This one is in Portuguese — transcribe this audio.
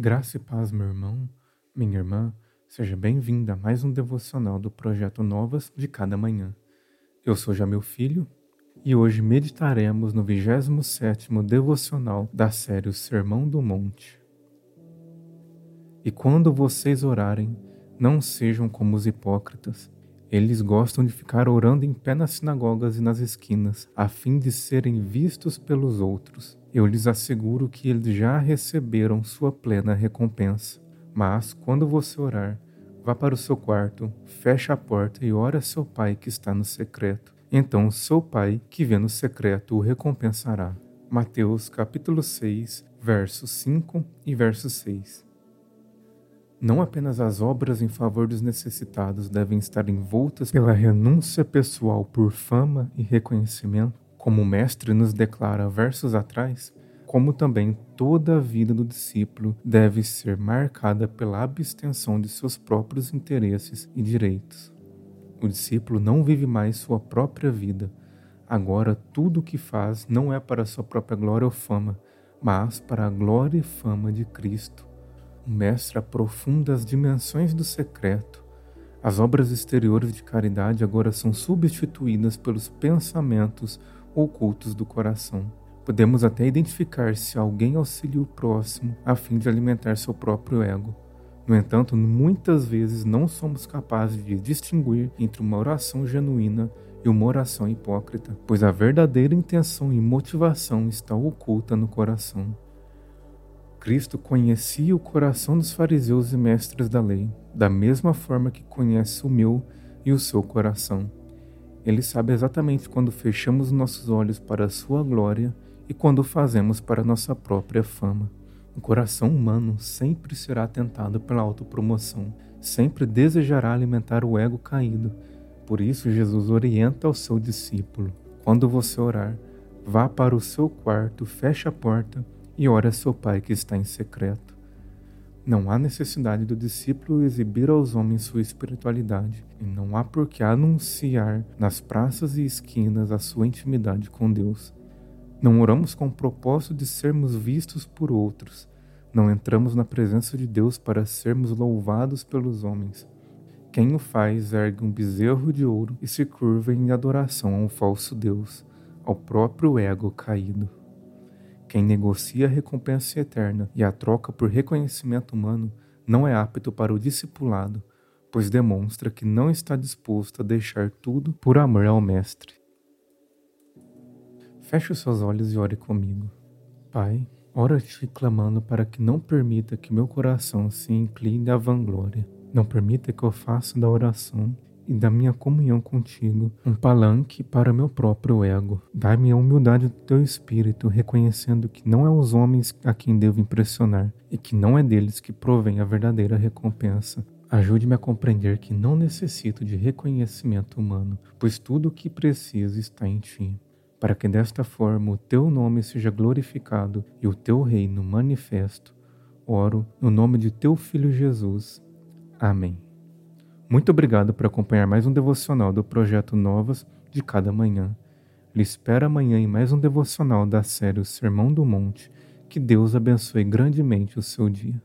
Graça e paz, meu irmão, minha irmã, seja bem-vinda a mais um devocional do projeto Novas de Cada Manhã. Eu sou já meu filho e hoje meditaremos no 27º devocional da série O Sermão do Monte. E quando vocês orarem, não sejam como os hipócritas. Eles gostam de ficar orando em pé nas sinagogas e nas esquinas, a fim de serem vistos pelos outros. Eu lhes asseguro que eles já receberam sua plena recompensa. Mas, quando você orar, vá para o seu quarto, feche a porta e ore a seu pai que está no secreto. Então seu pai, que vê no secreto, o recompensará. Mateus capítulo 6, versos 5 e verso 6. Não apenas as obras em favor dos necessitados devem estar envoltas pela renúncia pessoal por fama e reconhecimento, como o Mestre nos declara versos atrás, como também toda a vida do discípulo deve ser marcada pela abstenção de seus próprios interesses e direitos. O discípulo não vive mais sua própria vida. Agora, tudo o que faz não é para sua própria glória ou fama, mas para a glória e fama de Cristo. O Mestre aprofunda as dimensões do secreto. As obras exteriores de caridade agora são substituídas pelos pensamentos ocultos do coração. Podemos até identificar se alguém auxilia o próximo a fim de alimentar seu próprio ego. No entanto, muitas vezes não somos capazes de distinguir entre uma oração genuína e uma oração hipócrita, pois a verdadeira intenção e motivação está oculta no coração. Cristo conhecia o coração dos fariseus e mestres da lei, da mesma forma que conhece o meu e o seu coração. Ele sabe exatamente quando fechamos nossos olhos para a sua glória e quando fazemos para nossa própria fama. O coração humano sempre será tentado pela autopromoção, sempre desejará alimentar o ego caído. Por isso, Jesus orienta ao seu discípulo: quando você orar, vá para o seu quarto, feche a porta e ore a seu Pai que está em secreto. Não há necessidade do discípulo exibir aos homens sua espiritualidade, e não há por que anunciar nas praças e esquinas a sua intimidade com Deus. Não oramos com o propósito de sermos vistos por outros. Não entramos na presença de Deus para sermos louvados pelos homens. Quem o faz ergue um bezerro de ouro e se curva em adoração a um falso Deus, ao próprio ego caído. Quem negocia a recompensa eterna e a troca por reconhecimento humano não é apto para o discipulado, pois demonstra que não está disposto a deixar tudo por amor ao Mestre. Feche os seus olhos e ore comigo. Pai, ora-te clamando para que não permita que meu coração se incline à vanglória. Não permita que eu faça da oração e da minha comunhão contigo, um palanque para meu próprio ego. Dai-me a humildade do teu espírito, reconhecendo que não é os homens a quem devo impressionar e que não é deles que provém a verdadeira recompensa. Ajude-me a compreender que não necessito de reconhecimento humano, pois tudo o que preciso está em ti. Para que desta forma o teu nome seja glorificado e o teu reino manifesto, oro no nome de teu Filho Jesus. Amém. Muito obrigado por acompanhar mais um devocional do projeto Novas de Cada Manhã. Lhe espero amanhã em mais um devocional da série O Sermão do Monte. Que Deus abençoe grandemente o seu dia.